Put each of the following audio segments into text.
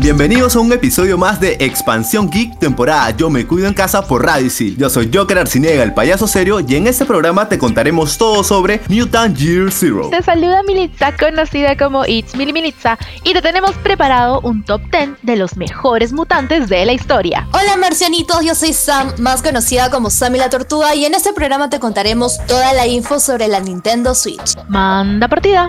Bienvenidos a un episodio más de Expansión Geek, temporada Yo me cuido en casa por Radio Isil. Yo soy Joker Arciniega, el payaso serio, y en este programa te contaremos todo sobre Mutant Year Zero. Te saluda Militza, conocida como It's Mili Militza, y te tenemos preparado un top 10 de los mejores mutantes de la historia. Hola marcianitos, yo soy Sam, más conocida como Sammy la Tortuga, y en este programa te contaremos toda la info sobre la Nintendo Switch. Manda partida.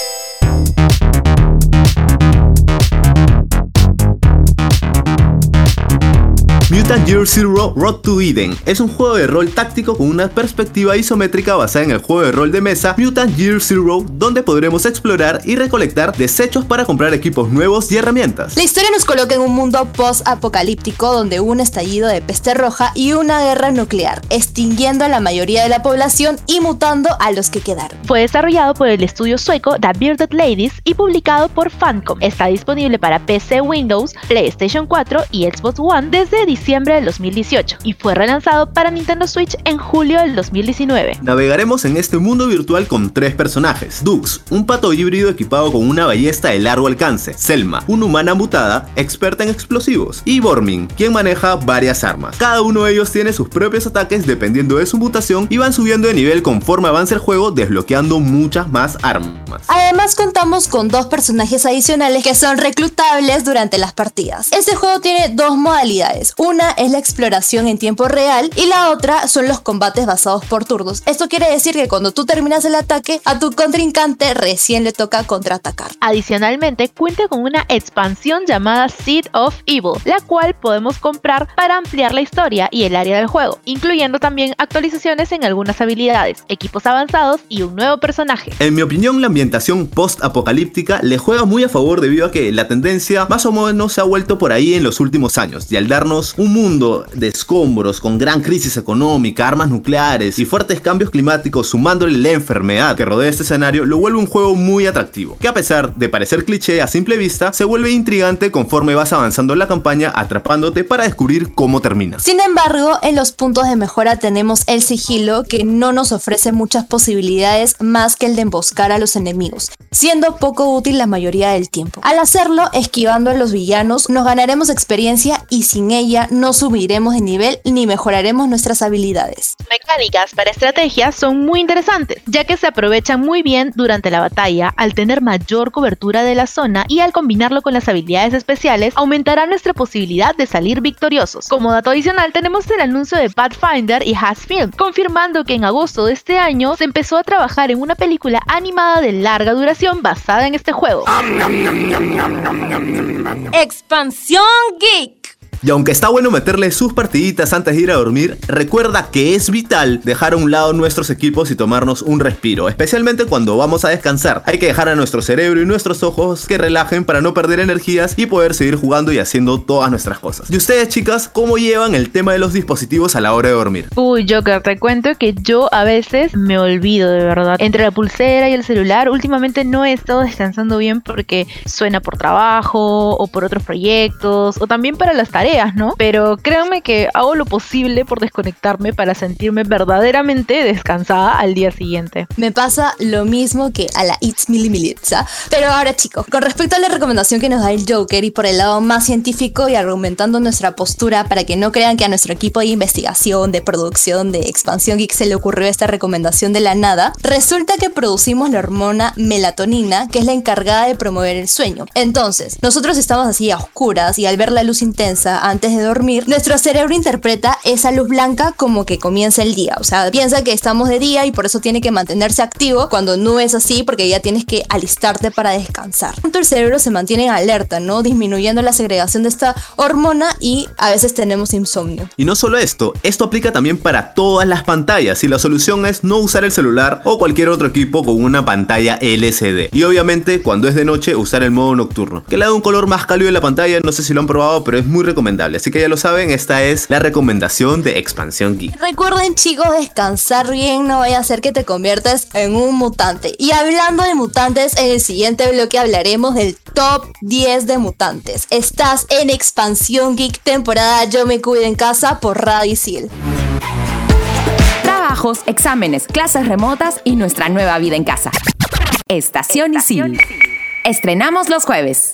Mutant Year Zero Road to Eden es un juego de rol táctico con una perspectiva isométrica basada en el juego de rol de mesa Mutant Year Zero, donde podremos explorar y recolectar desechos para comprar equipos nuevos y herramientas. La historia nos coloca en un mundo post-apocalíptico donde hubo un estallido de peste roja y una guerra nuclear, extinguiendo a la mayoría de la población y mutando a los que quedaron. Fue desarrollado por el estudio sueco The Bearded Ladies y publicado por Fancom. Está disponible para PC, Windows, PlayStation 4 y Xbox One desde diciembre del 2018 y fue relanzado para Nintendo Switch en julio del 2019. Navegaremos en este mundo virtual con tres personajes. Dux, un pato híbrido equipado con una ballesta de largo alcance. Selma, una humana mutada, experta en explosivos. Y Bormin, quien maneja varias armas. Cada uno de ellos tiene sus propios ataques dependiendo de su mutación y van subiendo de nivel conforme avanza el juego, desbloqueando muchas más armas. Además contamos con dos personajes adicionales que son reclutables durante las partidas. Este juego tiene dos modalidades. Una es la exploración en tiempo real y la otra son los combates basados por turnos. Esto quiere decir que cuando tú terminas el ataque, a tu contrincante recién le toca contraatacar. Adicionalmente, cuenta con una expansión llamada Seed of Evil, la cual podemos comprar para ampliar la historia y el área del juego, incluyendo también actualizaciones en algunas habilidades, equipos avanzados y un nuevo personaje. En mi opinión, la ambientación post-apocalíptica le juega muy a favor debido a que la tendencia más o menos se ha vuelto por ahí en los últimos años y al darnos un mundo de escombros con gran crisis económica, armas nucleares y fuertes cambios climáticos sumándole la enfermedad que rodea este escenario, lo vuelve un juego muy atractivo, que a pesar de parecer cliché a simple vista, se vuelve intrigante conforme vas avanzando en la campaña atrapándote para descubrir cómo termina. Sin embargo, en los puntos de mejora tenemos el sigilo que no nos ofrece muchas posibilidades más que el de emboscar a los enemigos, siendo poco útil la mayoría del tiempo. Al hacerlo, esquivando a los villanos, nos ganaremos experiencia y sin ella no subiremos de nivel ni mejoraremos nuestras habilidades. Mecánicas para estrategias son muy interesantes, ya que se aprovechan muy bien durante la batalla al tener mayor cobertura de la zona y al combinarlo con las habilidades especiales aumentará nuestra posibilidad de salir victoriosos. Como dato adicional tenemos el anuncio de Pathfinder y Hasfilm, confirmando que en agosto de este año se empezó a trabajar en una película animada de larga duración basada en este juego. Expansión Geek. Y aunque está bueno meterle sus partiditas antes de ir a dormir, recuerda que es vital dejar a un lado nuestros equipos y tomarnos un respiro, especialmente cuando vamos a descansar. Hay que dejar a nuestro cerebro y nuestros ojos que relajen para no perder energías y poder seguir jugando y haciendo todas nuestras cosas. ¿Y ustedes, chicas, cómo llevan el tema de los dispositivos a la hora de dormir? Uy, Joker, te cuento que yo a veces me olvido de verdad. Entre la pulsera y el celular, últimamente no he estado descansando bien porque suena por trabajo o por otros proyectos o también para las tareas ¿no? Pero créanme que hago lo posible por desconectarme para sentirme verdaderamente descansada al día siguiente. Me pasa lo mismo que a la It's Mili Militza. Pero ahora chicos, con respecto a la recomendación que nos da el Joker y por el lado más científico y argumentando nuestra postura para que no crean que a nuestro equipo de investigación, de producción, de expansión geek se le ocurrió esta recomendación de la nada, resulta que producimos la hormona melatonina que es la encargada de promover el sueño. Entonces, nosotros estamos así a oscuras y al ver la luz intensa antes de dormir, nuestro cerebro interpreta esa luz blanca como que comienza el día. O sea, piensa que estamos de día y por eso tiene que mantenerse activo cuando no es así porque ya tienes que alistarte para descansar. El cerebro se mantiene en alerta, ¿no? Disminuyendo la segregación de esta hormona y a veces tenemos insomnio. Y no solo esto, esto aplica también para todas las pantallas y la solución es no usar el celular o cualquier otro equipo con una pantalla LCD. Y obviamente cuando es de noche usar el modo nocturno, que le da un color más cálido en la pantalla, no sé si lo han probado, pero es muy recomendable. Así que ya lo saben, esta es la recomendación de Expansión Geek. Recuerden chicos descansar bien, no vaya a ser que te conviertas en un mutante. Y hablando de mutantes, en el siguiente bloque hablaremos del top 10 de mutantes. Estás en Expansión Geek temporada Yo me cuido en casa por Radicil. Trabajos, exámenes, clases remotas y nuestra nueva vida en casa. Estación Isil. Estrenamos los jueves.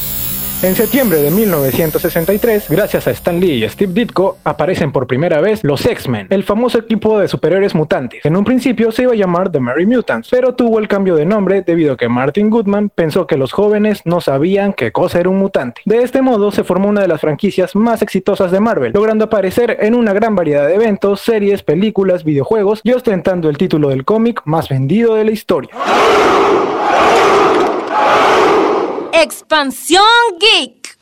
545. En septiembre de 1963, gracias a Stan Lee y Steve Ditko, aparecen por primera vez los X-Men, el famoso equipo de superhéroes mutantes. En un principio se iba a llamar The Merry Mutants, pero tuvo el cambio de nombre debido a que Martin Goodman pensó que los jóvenes no sabían qué cosa era un mutante. De este modo se formó una de las franquicias más exitosas de Marvel, logrando aparecer en una gran variedad de eventos, series, películas, videojuegos y ostentando el título del cómic más vendido de la historia. Expansión Geek.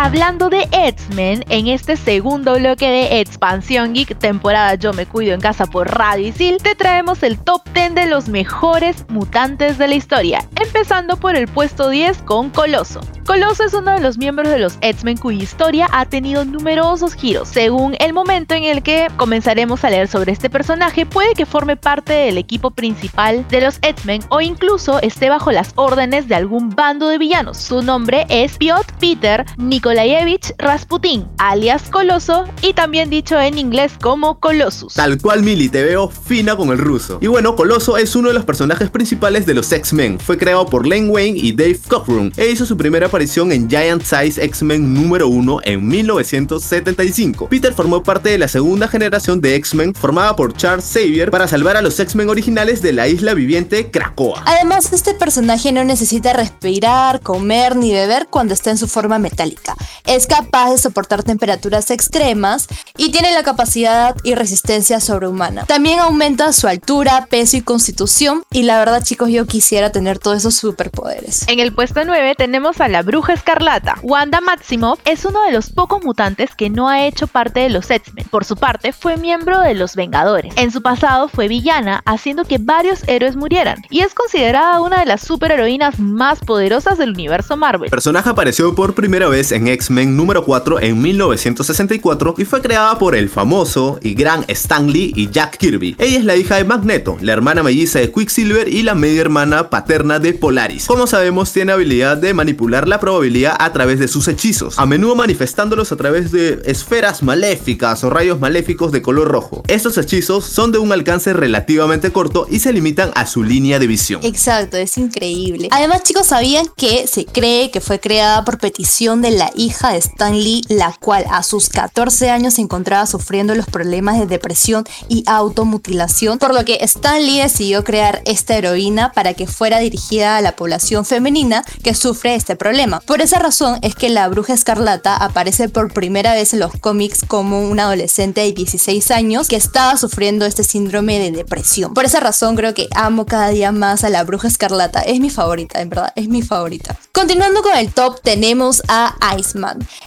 Hablando de X-Men, en este segundo bloque de Expansión Geek, temporada Yo me cuido en casa por Radio Isil, te traemos el top 10 de los mejores mutantes de la historia, empezando por el puesto 10 con Coloso. Coloso es uno de los miembros de los X-Men cuya historia ha tenido numerosos giros. Según el momento en el que comenzaremos a leer sobre este personaje, puede que forme parte del equipo principal de los X-Men o incluso esté bajo las órdenes de algún bando de villanos. Su nombre es Piotr Peter Nikolayevich Rasputin, alias Coloso, y también dicho en inglés como Colossus. Tal cual Mili, te veo fina con el ruso. Y bueno, Coloso es uno de los personajes principales de los X-Men. Fue creado por Len Wayne y Dave Cockrum e hizo su primera aparición en Giant Size X-Men número 1 en 1975. Peter formó parte de la segunda generación de X-Men formada por Charles Xavier para salvar a los X-Men originales de la isla viviente Krakoa. Además, este personaje no necesita respirar, comer ni beber cuando está en su forma metálica. Es capaz de soportar temperaturas extremas y tiene la capacidad y resistencia sobrehumana. También aumenta su altura, peso y constitución. Y la verdad, chicos, yo quisiera tener todos esos superpoderes. En el puesto 9 tenemos a la Bruja Escarlata. Wanda Maximoff es uno de los pocos mutantes que no ha hecho parte de los X-Men. Por su parte, fue miembro de los Vengadores. En su pasado fue villana, haciendo que varios héroes murieran, y es considerada una de las superheroínas más poderosas del universo Marvel. El personaje apareció por primera vez en X-Men número 4 en 1964 y fue creada por el famoso y gran Stan Lee y Jack Kirby. Ella es la hija de Magneto, la hermana melliza de Quicksilver y la media hermana paterna de Polaris. Como sabemos, tiene habilidad de manipular la probabilidad a través de sus hechizos, a menudo manifestándolos a través de esferas maléficas o rayos maléficos de color rojo. Estos hechizos son de un alcance relativamente corto y se limitan a su línea de visión. Exacto, es increíble. Además, chicos, ¿sabían que se cree que fue creada por petición de la hija de Stan Lee, la cual a sus 14 años se encontraba sufriendo los problemas de depresión y automutilación? Por lo que Stan Lee decidió crear esta heroína para que fuera dirigida a la población femenina que sufre este problema. Por esa razón es que la bruja escarlata aparece por primera vez en los cómics como una adolescente de 16 años que estaba sufriendo este síndrome de depresión. Por esa razón creo que amo cada día más a la bruja escarlata. Es mi favorita, en verdad, es mi favorita. Continuando con el top tenemos a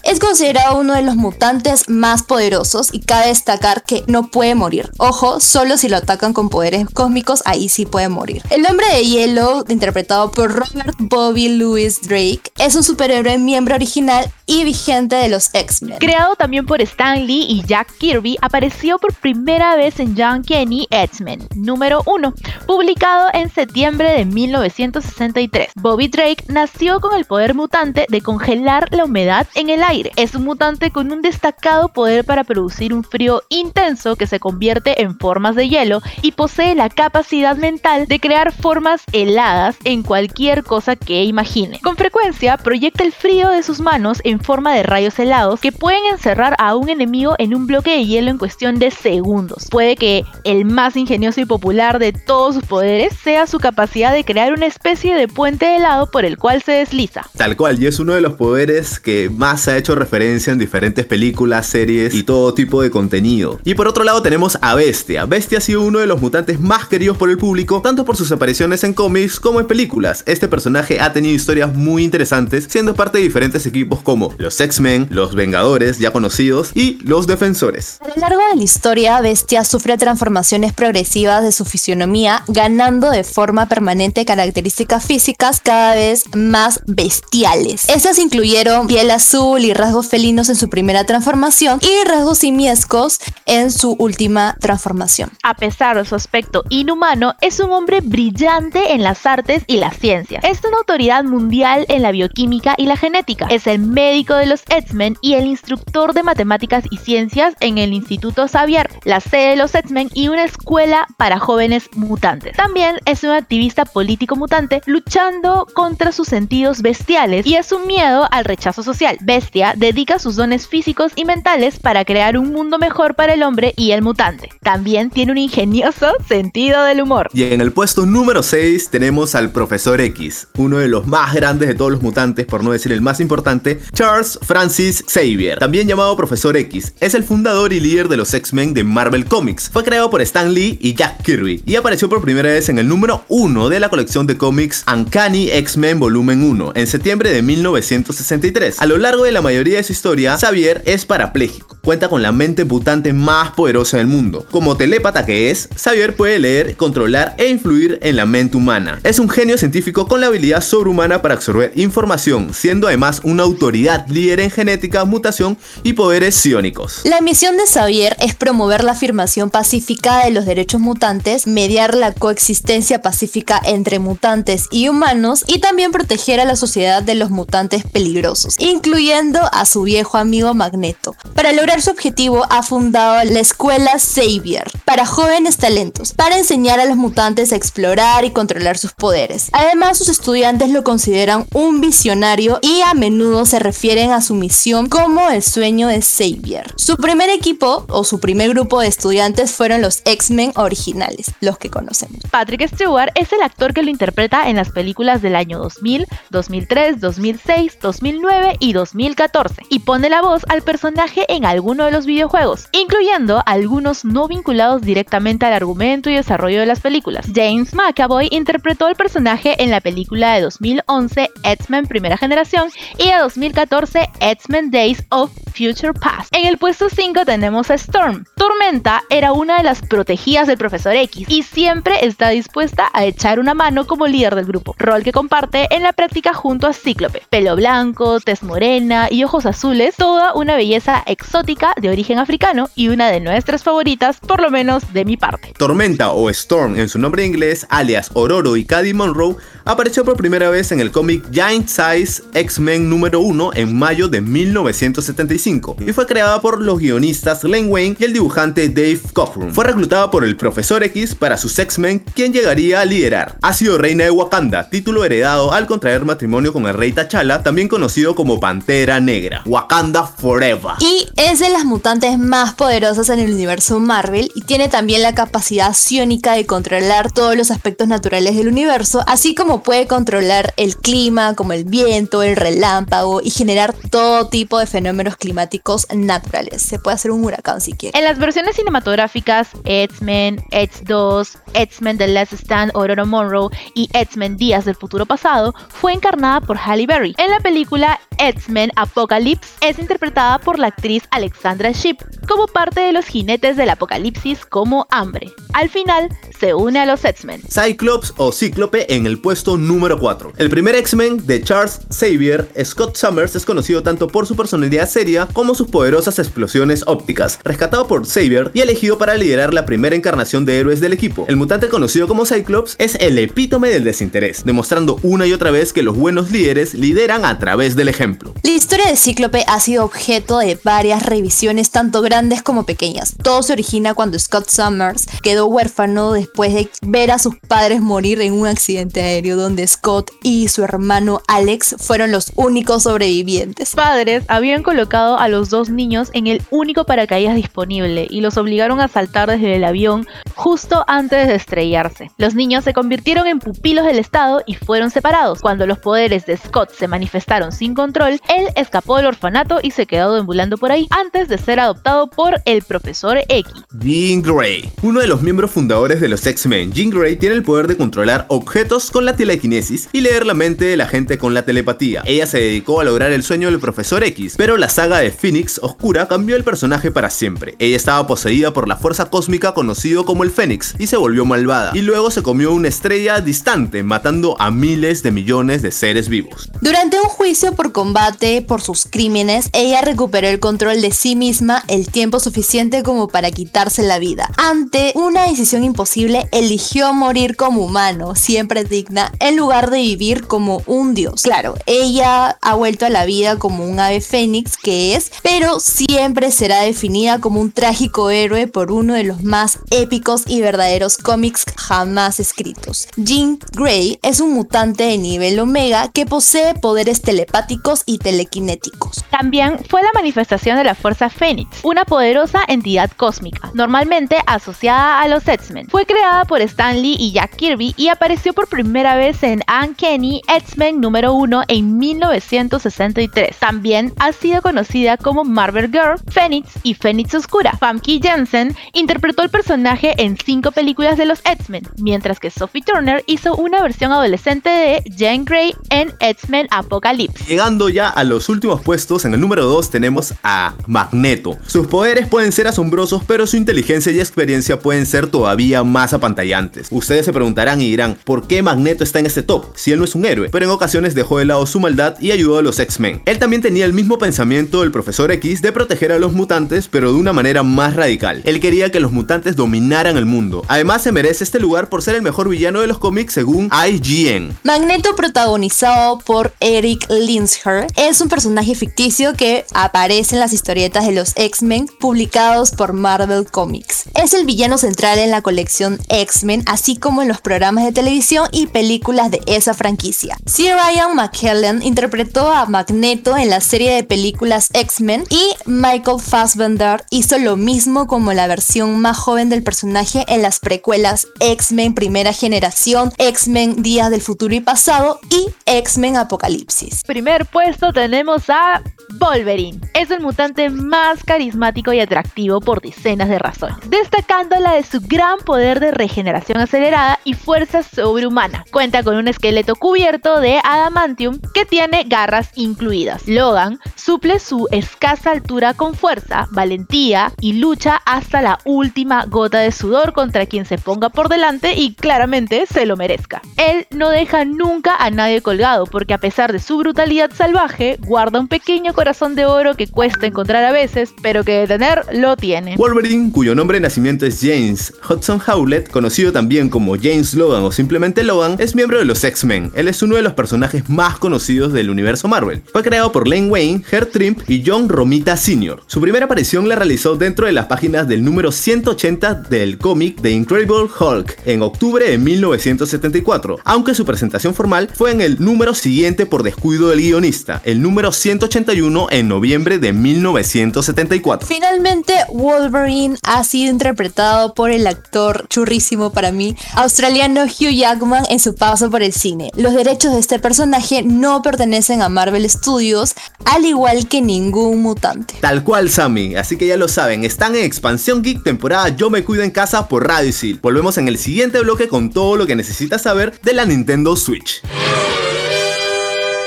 Es considerado uno de los mutantes más poderosos y cabe destacar que no puede morir. Ojo, solo si lo atacan con poderes cósmicos, ahí sí puede morir. El hombre de hielo, interpretado por Robert Bobby Louis Drake, es un superhéroe miembro original y vigente de los X-Men. Creado también por Stan Lee y Jack Kirby, apareció por primera vez en John Kenny X-Men número 1, publicado en septiembre de 1963. Bobby Drake nació con el poder mutante de congelar la humedad en el aire. Es un mutante con un destacado poder para producir un frío intenso que se convierte en formas de hielo y posee la capacidad mental de crear formas heladas en cualquier cosa que imagine. Con frecuencia proyecta el frío de sus manos en forma de rayos helados que pueden encerrar a un enemigo en un bloque de hielo en cuestión de segundos. Puede que el más ingenioso y popular de todos sus poderes sea su capacidad de crear una especie de puente helado por el cual se desliza. Tal cual, y es uno de los poderes que más ha hecho referencia en diferentes películas, series y todo tipo de contenido. Y por otro lado tenemos a Bestia. Bestia ha sido uno de los mutantes más queridos por el público, tanto por sus apariciones en cómics como en películas. Este personaje ha tenido historias muy interesantes, siendo parte de diferentes equipos como los X-Men, los Vengadores, ya conocidos, y los Defensores. A lo largo de la historia, Bestia sufre transformaciones progresivas de su fisionomía, ganando de forma permanente características físicas cada vez más bestiales. Estas incluyeron piel azul y rasgos felinos en su primera transformación y rasgos simiescos en su última transformación. A pesar de su aspecto inhumano, es un hombre brillante en las artes y la ciencia. Es una autoridad mundial en la bioquímica y la genética. Es el médico de los X-Men y el instructor de matemáticas y ciencias en el Instituto Xavier, la sede de los X-Men y una escuela para jóvenes mutantes. También es un activista político mutante luchando contra sus sentidos bestiales y es un miedo al rechazo social. Bestia dedica sus dones físicos y mentales para crear un mundo mejor para el hombre y el mutante. También tiene un ingenioso sentido del humor. Y en el puesto número 6 tenemos al Profesor X, uno de los más grandes de todos los mutantes, por no decir el más importante, Charles Francis Xavier, también llamado Profesor X. Es el fundador y líder de los X-Men de Marvel Comics. Fue creado por Stan Lee y Jack Kirby y apareció por primera vez en el número 1 de la colección de cómics Uncanny X-Men Volumen 1 en septiembre de 1963. A lo largo de la mayoría de su historia, Xavier es parapléjico. Cuenta con la mente mutante más poderosa del mundo. Como telépata que es, Xavier puede leer, controlar e influir en la mente humana. Es un genio científico con la habilidad sobrehumana para absorber información, siendo además una autoridad líder en genética, mutación y poderes psiónicos. La misión de Xavier es promover la afirmación pacífica de los derechos mutantes, mediar la coexistencia pacífica entre mutantes y humanos y también proteger a la sociedad de los mutantes peligrosos, incluyendo a su viejo amigo Magneto. Para lograr su objetivo ha fundado la escuela Xavier para jóvenes talentos, para enseñar a los mutantes a explorar y controlar sus poderes. Además, sus estudiantes lo consideran un visionario y a menudo se refieren a su misión como el sueño de Xavier. Su primer equipo o su primer grupo de estudiantes fueron los X-Men originales, los que conocemos. Patrick Stewart es el actor que lo interpreta en las películas del año 2000, 2003, 2006, 2009 y 2014 y pone la voz al personaje en alguno de los videojuegos, incluyendo algunos no vinculados directamente al argumento y desarrollo de las películas. James McAvoy interpretó el personaje en la película de 2011 X-Men Primera Generación y de 2014 X-Men Days of Future Past. En el puesto 5 tenemos a Storm. Tormenta era una de las protegidas del Profesor X y siempre está dispuesta a echar una mano como líder del grupo, rol que comparte en la práctica junto a Cíclope. Pelo blanco, tez morena y ojos azules, toda una belleza exótica de origen africano y una de nuestras favoritas, por lo menos de mi parte. Tormenta o Storm en su nombre inglés, alias Ororo y Caddy Monroe, apareció por primera vez en el cómic Giant Size X-Men número 1 en mayo de 1975 y fue creada por los guionistas Len Wayne y el dibujante Dave Cockrum. Fue reclutada por el Profesor X para sus X-Men, quien llegaría a liderar. Ha sido reina de Wakanda, título heredado al contraer matrimonio con el rey T'Challa, también conocido como Pantera Negra. Wakanda Forever. Y es de las mutantes más poderosas en el universo Marvel y tiene también la capacidad psiónica de controlar todos los aspectos naturales del universo, así como puede controlar el clima, como el viento, el relámpago y generar todo tipo de fenómenos climáticos naturales. Se puede hacer un huracán si quiere. En las versiones cinematográficas X-Men, X2, X-Men The Last Stand, Aurora Monroe y X-Men Días del Futuro Pasado, fue encarnada por Halle Berry. En la película X-Men Apocalypse es interpretada por la actriz Alexandra Shipp como parte de los jinetes del apocalipsis como hambre. Al final, se une a los X-Men. Cyclops o Cíclope en el puesto número 4. El primer X-Men de Charles Xavier, Scott Summers, es conocido tanto por su personalidad seria como sus poderosas explosiones ópticas. Rescatado por Xavier y elegido para liderar la primera encarnación de héroes del equipo. El mutante conocido como Cyclops es el epítome del desinterés, demostrando una y otra vez que los buenos líderes lideran a través del ejemplo. La historia de Cíclope ha sido objeto de varias revisiones tanto grandes como pequeñas. Todo se origina cuando Scott Summers quedó huérfano después de ver a sus padres morir en un accidente aéreo donde Scott y su hermano Alex fueron los únicos sobrevivientes. Padres habían colocado a los dos niños en el único paracaídas disponible y los obligaron a saltar desde el avión justo antes de estrellarse. Los niños se convirtieron en pupilos del Estado y fueron separados. Cuando los poderes de Scott se manifestaron sin control, él escapó del orfanato y se quedó deambulando por ahí antes de ser adoptado por el profesor X. Jean Grey, uno de los miembros fundadores de los X-Men. Jean Grey tiene el poder de controlar objetos con la telequinesis y leer la mente de la gente con la telepatía. Ella se dedicó a lograr el sueño del profesor X, pero la saga de Phoenix Oscura cambió el personaje para siempre. Ella estaba poseída por la fuerza cósmica conocido como el Fénix y se volvió malvada, y luego se comió una estrella distante, matando a miles de millones de seres vivos. Durante un juicio por combate por sus crímenes, ella recuperó el control de sí misma el tiempo suficiente como para quitarse la vida. Ante una decisión imposible, eligió morir como humano, siempre digna, en lugar de vivir como un dios. Claro, ella ha vuelto a la vida como un ave fénix que es, pero siempre será definida como un trágico héroe por uno de los más épicos y verdaderos cómics jamás escritos. Jean Grey es un mutante de nivel omega que posee poderes telepáticos y telequinéticos. También fue la manifestación de la Fuerza Fénix, una poderosa entidad cósmica, normalmente asociada a los X-Men. Fue creada por Stan Lee y Jack Kirby y apareció por primera vez en Uncanny X-Men número 1 en 1963. También ha sido conocida como Marvel Girl, Phoenix y Phoenix Oscura. Famke Janssen interpretó el personaje en cinco películas de los X-Men, mientras que Sophie Turner hizo una versión adolescente de Jane Grey en X-Men Apocalypse. Llegando ya a los últimos puestos, en el número 2 tenemos a Magneto. Sus poderes pueden ser asombrosos, pero su inteligencia y experiencia pueden ser todavía más apantallantes. Ustedes se preguntarán y dirán, ¿por qué Magneto está en este top? Si él no es un héroe, pero en ocasiones dejó de lado su maldad y ayudó a los X-Men. Él también tenía el mismo pensamiento del profesor X de proteger a los mutantes, pero de una manera más radical. Él quería que los mutantes dominaran el mundo. Además, se merece este lugar por ser el mejor villano de los cómics según IGN. Magneto, protagonizado por Eric Linsher, es un personaje ficticio que aparece en las historietas de los X-Men publicados por Marvel Comics. Es el villano central en la colección X-Men, así como en los programas de televisión y películas de esa franquicia. C. Ryan McKellen interpretó a Magneto en la serie de películas X-Men y Michael Fassbender hizo lo mismo como la versión más joven del personaje en las precuelas X-Men Primera Generación, X-Men Días del Futuro y Pasado y X-Men Apocalipsis. Primer puesto tenemos a Wolverine. Es el mutante más carismático y atractivo por decenas de razones, destacando la de su gran poder de regeneración acelerada y fuerza sobrehumana. Cuenta con un esqueleto cubierto de adamantium que tiene garras incluidas. Logan suple su escasa altura con fuerza, valentía y lucha hasta la última gota de sudor contra quien se ponga por delante y claramente se lo merezca. Él no deja nunca a nadie colgado porque a pesar de su brutalidad salvaje, guarda un pequeño corazón de oro que cuesta encontrar a veces, pero que de tener lo tiene. Wolverine, cuyo nombre de nacimiento es James Hudson Howlett, conocido también como James Logan o simplemente Logan, es miembro de los X-Men. Él es uno de los personajes más conocidos del universo Marvel. Fue creado por Len Wayne, Herb Trimp y John Romita Sr. Su primera aparición la realizó dentro de las páginas del número 180 del cómic The Incredible Hulk en octubre de 1974, aunque su presentación formal fue en el número siguiente por descuido del guionista, el número 181 en noviembre de 1974. Finalmente, Wolverine ha sido interpretado por el actor churrísimo para mí, australiano Hugh Jackman en su paso por el cine. Los derechos de este personaje no pertenecen a Marvel Studios, al igual que ningún mutante. Tal cual, Sammy. Así que ya lo saben, están en Expansión Geek temporada Yo me cuido en casa por Radio Isil. Volvemos en el siguiente bloque con todo lo que necesitas saber de la Nintendo Switch.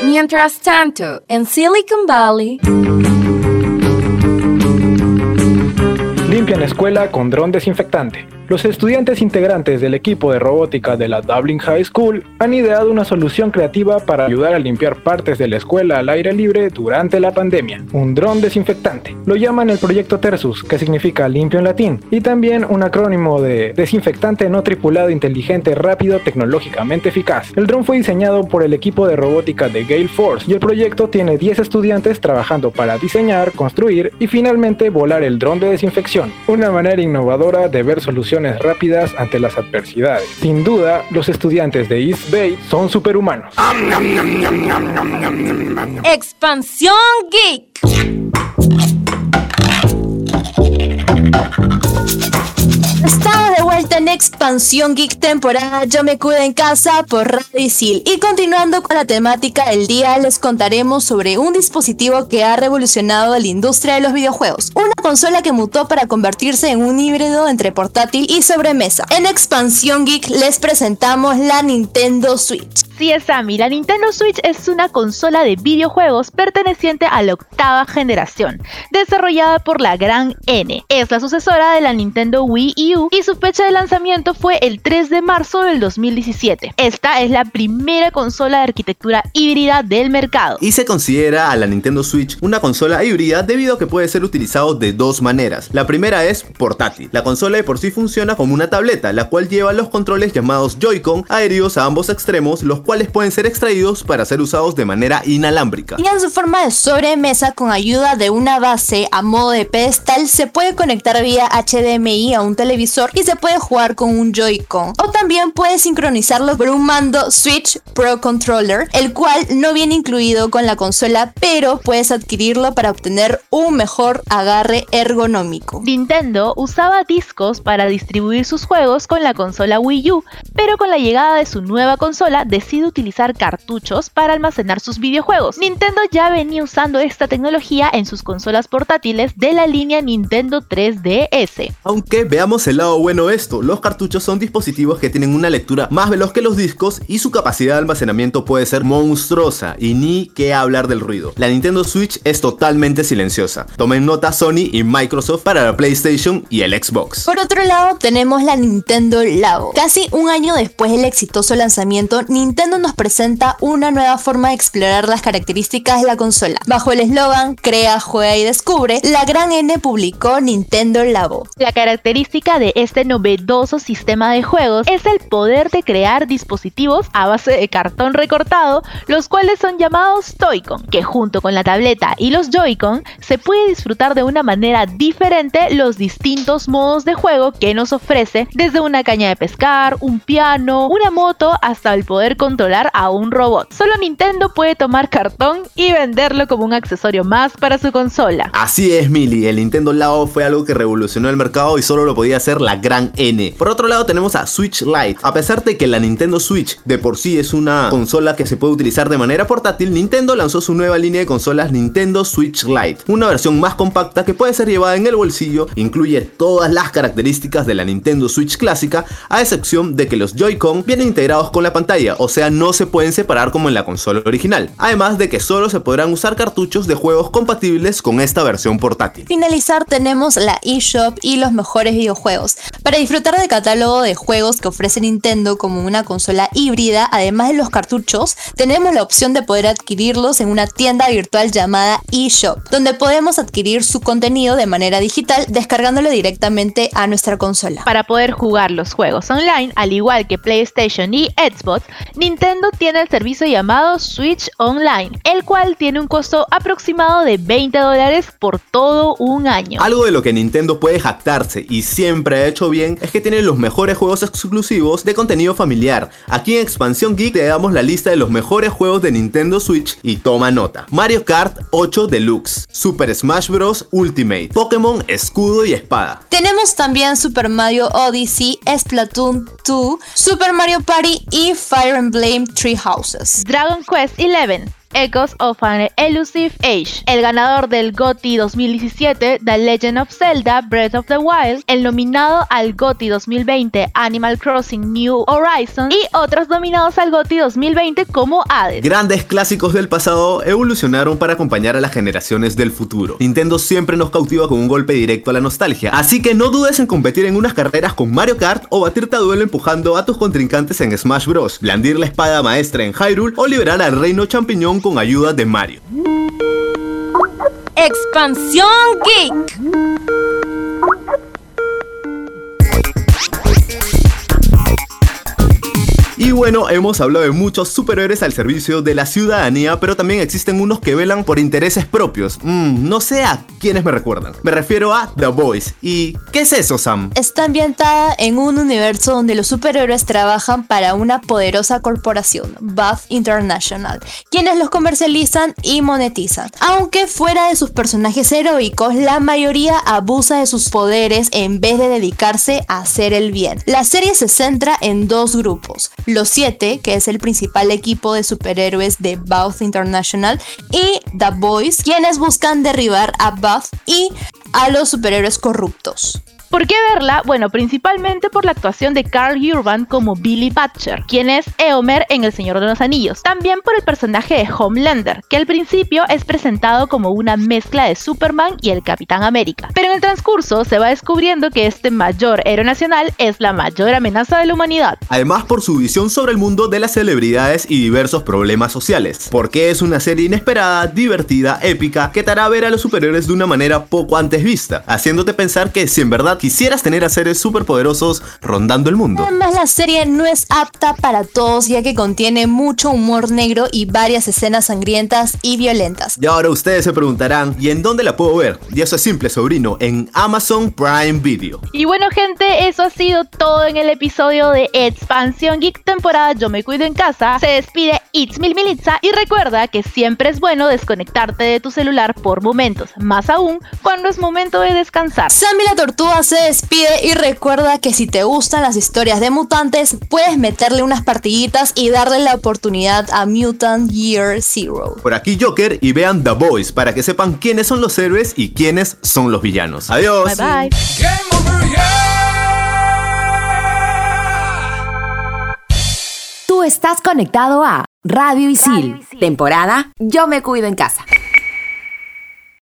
Mientras tanto, en Silicon Valley... Limpian escuela con dron desinfectante. Los estudiantes integrantes del equipo de robótica de la Dublin High School han ideado una solución creativa para ayudar a limpiar partes de la escuela al aire libre durante la pandemia. Un dron desinfectante. Lo llaman el proyecto Tersus, que significa limpio en latín, y también un acrónimo de desinfectante no tripulado inteligente rápido tecnológicamente eficaz. El dron fue diseñado por el equipo de robótica de Gale Force y el proyecto tiene 10 estudiantes trabajando para diseñar, construir y finalmente volar el dron de desinfección. Una manera innovadora de ver soluciones soluciones rápidas ante las adversidades. Sin duda, los estudiantes de East Bay son superhumanos. Expansión Geek. Estamos en Expansión Geek temporada Yo me cuido en casa por Radicil. Y continuando con la temática del día, les contaremos sobre un dispositivo que ha revolucionado la industria de los videojuegos. Una consola que mutó para convertirse en un híbrido entre portátil y sobremesa. En Expansión Geek les presentamos la Nintendo Switch. Sí, es Sammy. La Nintendo Switch es una consola de videojuegos perteneciente a la octava generación, desarrollada por la Gran N. Es la sucesora de la Nintendo Wii U y su fecha de lanzamiento fue el 3 de marzo del 2017. Esta es la primera consola de arquitectura híbrida del mercado. Y se considera a la Nintendo Switch una consola híbrida debido a que puede ser utilizado de dos maneras. La primera es portátil. La consola de por sí funciona como una tableta, la cual lleva los controles llamados Joy-Con aéreos a ambos extremos, los cuales pueden ser extraídos para ser usados de manera inalámbrica. Y en su forma de sobremesa, con ayuda de una base a modo de pedestal, se puede conectar vía HDMI a un televisor y se puede jugar con un Joy-Con. O también puedes sincronizarlo por un mando Switch Pro Controller, el cual no viene incluido con la consola, pero puedes adquirirlo para obtener un mejor agarre ergonómico. Nintendo usaba discos para distribuir sus juegos con la consola Wii U, pero con la llegada de su nueva consola decide utilizar cartuchos para almacenar sus videojuegos. Nintendo ya venía usando esta tecnología en sus consolas portátiles de la línea Nintendo 3DS. Aunque veamos el lado bueno de esto, los cartuchos son dispositivos que tienen una lectura más veloz que los discos y su capacidad de almacenamiento puede ser monstruosa y ni qué hablar del ruido. La Nintendo Switch es totalmente silenciosa. Tomen nota Sony y Microsoft para la PlayStation y el Xbox. Por otro labo, tenemos la Nintendo Labo. Casi un año después del exitoso lanzamiento, Nintendo nos presenta una nueva forma de explorar las características de la consola. Bajo el eslogan Crea, juega y descubre, la gran N publicó Nintendo Labo. La característica de este novedoso sistema de juegos es el poder de crear dispositivos a base de cartón recortado, los cuales son llamados Toy-Con, que junto con la tableta y los Joy-Con se puede disfrutar de una manera diferente los distintos modos de juego que nos ofrece, desde una caña de pescar, un piano, una moto, hasta el poder controlar a un robot. Solo Nintendo puede tomar cartón y venderlo como un accesorio más para su consola. Así es, Mili, el Nintendo Labo fue algo que revolucionó el mercado y solo lo podía hacer la gran N. Por otro lado tenemos a Switch Lite. A pesar de que la Nintendo Switch de por sí es una consola que se puede utilizar de manera portátil, Nintendo lanzó su nueva línea de consolas Nintendo Switch Lite, una versión más compacta que puede ser llevada en el bolsillo, incluye todas las características de la Nintendo Switch clásica, a excepción de que los Joy-Con vienen integrados con la pantalla, o sea, no se pueden separar como en la consola original. Además de que solo se podrán usar cartuchos de juegos compatibles con esta versión portátil. Finalizar tenemos la eShop y los mejores videojuegos. Para disfrutar del catálogo de juegos que ofrece Nintendo como una consola híbrida, además de los cartuchos, tenemos la opción de poder adquirirlos en una tienda virtual llamada eShop, donde podemos adquirir su contenido de manera digital descargándolo directamente a nuestra consola. Para poder jugar los juegos online, al igual que PlayStation y Xbox, Nintendo tiene el servicio llamado Switch Online, el cual tiene un costo aproximado de 20 dólares por todo un año. Algo de lo que Nintendo puede jactarse y siempre ha hecho bien es que tiene los mejores juegos exclusivos de contenido familiar. Aquí en Expansión Geek te damos la lista de los mejores juegos de Nintendo Switch y toma nota. Mario Kart 8 Deluxe, Super Smash Bros. Ultimate, Pokémon Escudo y Espada. Tenemos también Super Mario Odyssey, Splatoon 2, Super Mario Party y Fire Emblem Three Houses. Dragon Quest 11. Echoes of an Elusive Age, el ganador del GOTY 2017 The Legend of Zelda Breath of the Wild, el nominado al GOTY 2020 Animal Crossing New Horizons y otros nominados al GOTY 2020 como Hades. Grandes clásicos del pasado evolucionaron para acompañar a las generaciones del futuro. Nintendo siempre nos cautiva con un golpe directo a la nostalgia, así que no dudes en competir en unas carreras con Mario Kart o batirte a duelo empujando a tus contrincantes en Smash Bros, blandir la espada maestra en Hyrule o liberar al reino champiñón con ayuda de Mario. Expansión Geek. Y bueno, hemos hablado de muchos superhéroes al servicio de la ciudadanía, pero también existen unos que velan por intereses propios. Mm, no sé a quiénes me recuerdan. Me refiero a The Boys. ¿Y qué es eso, Sam? Está ambientada en un universo donde los superhéroes trabajan para una poderosa corporación, Buff International, quienes los comercializan y monetizan. Aunque fuera de sus personajes heroicos, la mayoría abusa de sus poderes en vez de dedicarse a hacer el bien. La serie se centra en dos grupos, los Siete, que es el principal equipo de superhéroes de Buff International, y The Boys, quienes buscan derribar a Buff y a los superhéroes corruptos. ¿Por qué verla? Bueno, principalmente por la actuación de Carl Urban como Billy Butcher, quien es Eomer en El Señor de los Anillos. También por el personaje de Homelander, que al principio es presentado como una mezcla de Superman y el Capitán América. Pero en el transcurso se va descubriendo que este mayor héroe nacional es la mayor amenaza de la humanidad. Además por su visión sobre el mundo de las celebridades y diversos problemas sociales. Porque es una serie inesperada, divertida, épica, que te hará ver a los superhéroes de una manera poco antes vista, haciéndote pensar que si en verdad quisieras tener a seres superpoderosos rondando el mundo. Además, la serie no es apta para todos ya que contiene mucho humor negro y varias escenas sangrientas y violentas. Y ahora ustedes se preguntarán, ¿y en dónde la puedo ver? Y eso es simple, sobrino, en Amazon Prime Video. Y bueno, gente, eso ha sido todo en el episodio de Expansión Geek temporada Yo me cuido en casa. Se despide It's Mil Militza y recuerda que siempre es bueno desconectarte de tu celular por momentos, más aún cuando es momento de descansar. Sammy la Tortuga se despide y recuerda que si te gustan las historias de mutantes, puedes meterle unas partiditas y darle la oportunidad a Mutant Year Zero. Por aquí Joker y vean The Boys para que sepan quiénes son los héroes y quiénes son los villanos. Adiós. Bye bye. Tú estás conectado a Radio Isil, temporada Yo me cuido en casa.